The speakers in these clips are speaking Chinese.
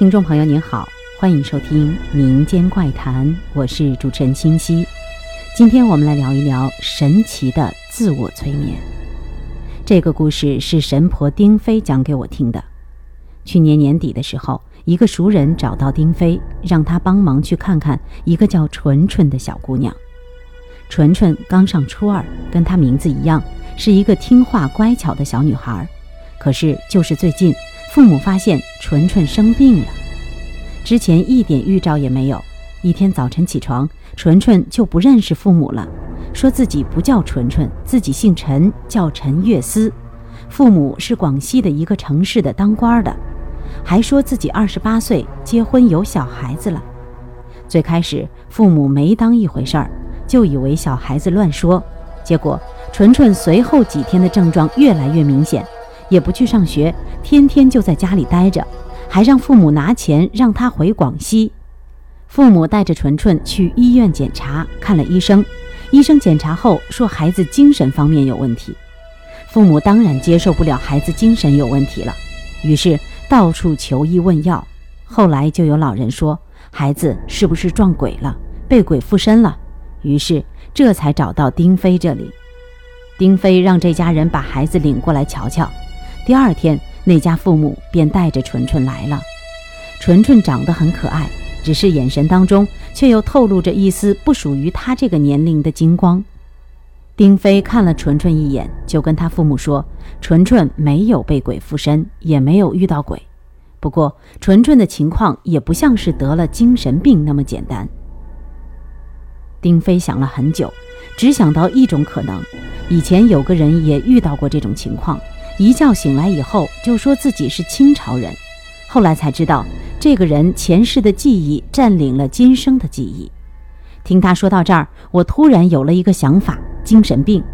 听众朋友您好，欢迎收听民间怪谈，我是主持人清晰。今天我们来聊一聊神奇的自我催眠。这个故事是神婆丁飞讲给我听的。去年年底的时候，一个熟人找到丁飞，让他帮忙去看看一个叫纯纯的小姑娘。纯纯刚上初二，跟她名字一样，是一个听话乖巧的小女孩。可是就是最近。父母发现纯纯生病了，之前一点预兆也没有。一天早晨起床，纯纯就不认识父母了，说自己不叫纯纯，自己姓陈，叫陈月思。父母是广西的一个城市的当官的，还说自己二十八岁结婚有小孩子了。最开始父母没当一回事儿，就以为小孩子乱说。结果纯纯随后几天的症状越来越明显。也不去上学，天天就在家里待着，还让父母拿钱让他回广西。父母带着纯纯去医院检查，看了医生，医生检查后说孩子精神方面有问题。父母当然接受不了孩子精神有问题了，于是到处求医问药。后来就有老人说孩子是不是撞鬼了，被鬼附身了，于是这才找到丁飞这里。丁飞让这家人把孩子领过来瞧瞧。第二天，那家父母便带着纯纯来了。纯纯长得很可爱，只是眼神当中却又透露着一丝不属于他这个年龄的金光。丁飞看了纯纯一眼，就跟他父母说：“纯纯没有被鬼附身，也没有遇到鬼。不过，纯纯的情况也不像是得了精神病那么简单。”丁飞想了很久，只想到一种可能：以前有个人也遇到过这种情况。一觉醒来以后，就说自己是清朝人，后来才知道，这个人前世的记忆占领了今生的记忆。听他说到这儿，我突然有了一个想法：精神病，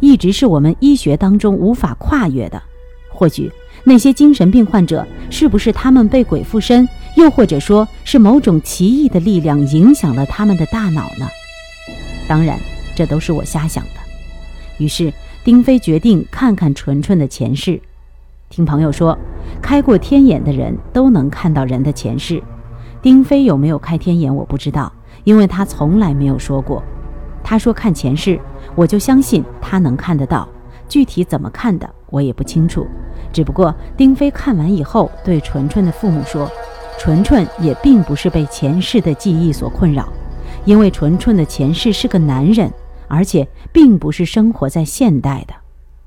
一直是我们医学当中无法跨越的。或许那些精神病患者，是不是他们被鬼附身，又或者说是某种奇异的力量影响了他们的大脑呢？当然，这都是我瞎想的。于是。丁飞决定看看纯纯的前世。听朋友说，开过天眼的人都能看到人的前世。丁飞有没有开天眼，我不知道，因为他从来没有说过。他说看前世，我就相信他能看得到。具体怎么看的，我也不清楚。只不过丁飞看完以后，对纯纯的父母说，纯纯也并不是被前世的记忆所困扰，因为纯纯的前世是个男人。而且并不是生活在现代的，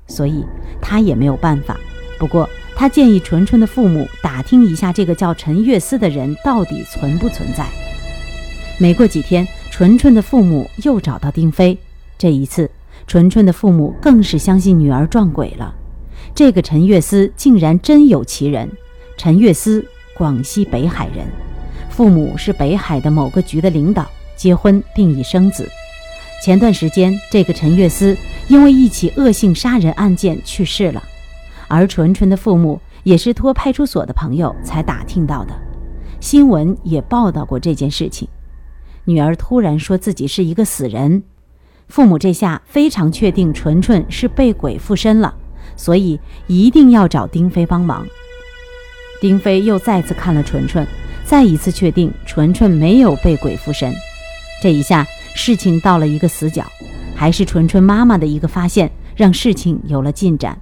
所以他也没有办法。不过他建议纯纯的父母打听一下这个叫陈月思的人到底存不存在。没过几天，纯纯的父母又找到丁飞。这一次，纯纯的父母更是相信女儿撞鬼了。这个陈月思竟然真有其人。陈月思，广西北海人，父母是北海的某个局的领导，结婚并已生子。前段时间，这个陈月思因为一起恶性杀人案件去世了，而纯纯的父母也是托派出所的朋友才打听到的，新闻也报道过这件事情。女儿突然说自己是一个死人，父母这下非常确定纯纯是被鬼附身了，所以一定要找丁飞帮忙。丁飞又再次看了纯纯，再一次确定纯纯没有被鬼附身，这一下。事情到了一个死角，还是纯纯妈妈的一个发现让事情有了进展。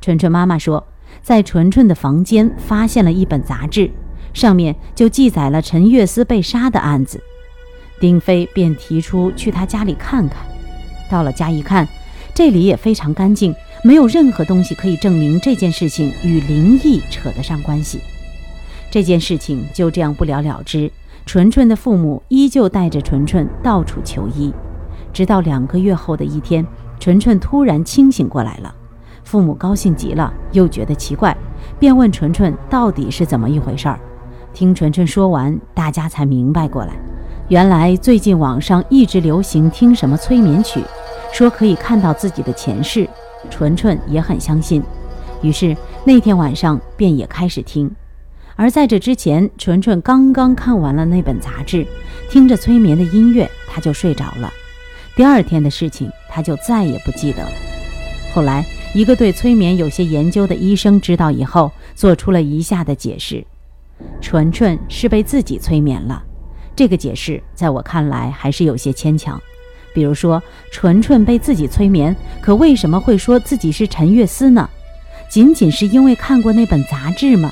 纯纯妈妈说，在纯纯的房间发现了一本杂志，上面就记载了陈月思被杀的案子。丁飞便提出去他家里看看。到了家一看，这里也非常干净，没有任何东西可以证明这件事情与灵异扯得上关系。这件事情就这样不了了之。纯纯的父母依旧带着纯纯到处求医，直到两个月后的一天，纯纯突然清醒过来了。父母高兴极了，又觉得奇怪，便问纯纯到底是怎么一回事儿。听纯纯说完，大家才明白过来，原来最近网上一直流行听什么催眠曲，说可以看到自己的前世。纯纯也很相信，于是那天晚上便也开始听。而在这之前，纯纯刚刚看完了那本杂志，听着催眠的音乐，他就睡着了。第二天的事情，他就再也不记得了。后来，一个对催眠有些研究的医生知道以后，做出了以下的解释：纯纯是被自己催眠了。这个解释在我看来还是有些牵强。比如说，纯纯被自己催眠，可为什么会说自己是陈月思呢？仅仅是因为看过那本杂志吗？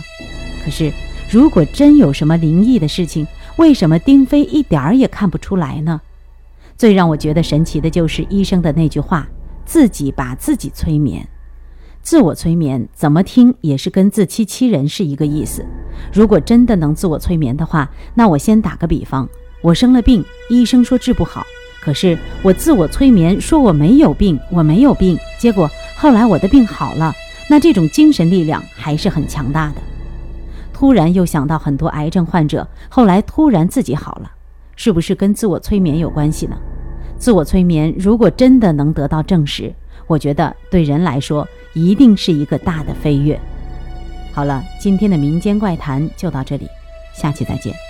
可是，如果真有什么灵异的事情，为什么丁飞一点儿也看不出来呢？最让我觉得神奇的就是医生的那句话：“自己把自己催眠。”自我催眠怎么听也是跟自欺欺人是一个意思。如果真的能自我催眠的话，那我先打个比方：我生了病，医生说治不好。可是我自我催眠说我没有病，我没有病，结果后来我的病好了，那这种精神力量还是很强大的。突然又想到很多癌症患者后来突然自己好了，是不是跟自我催眠有关系呢？自我催眠如果真的能得到证实，我觉得对人来说一定是一个大的飞跃。好了，今天的民间怪谈就到这里，下期再见。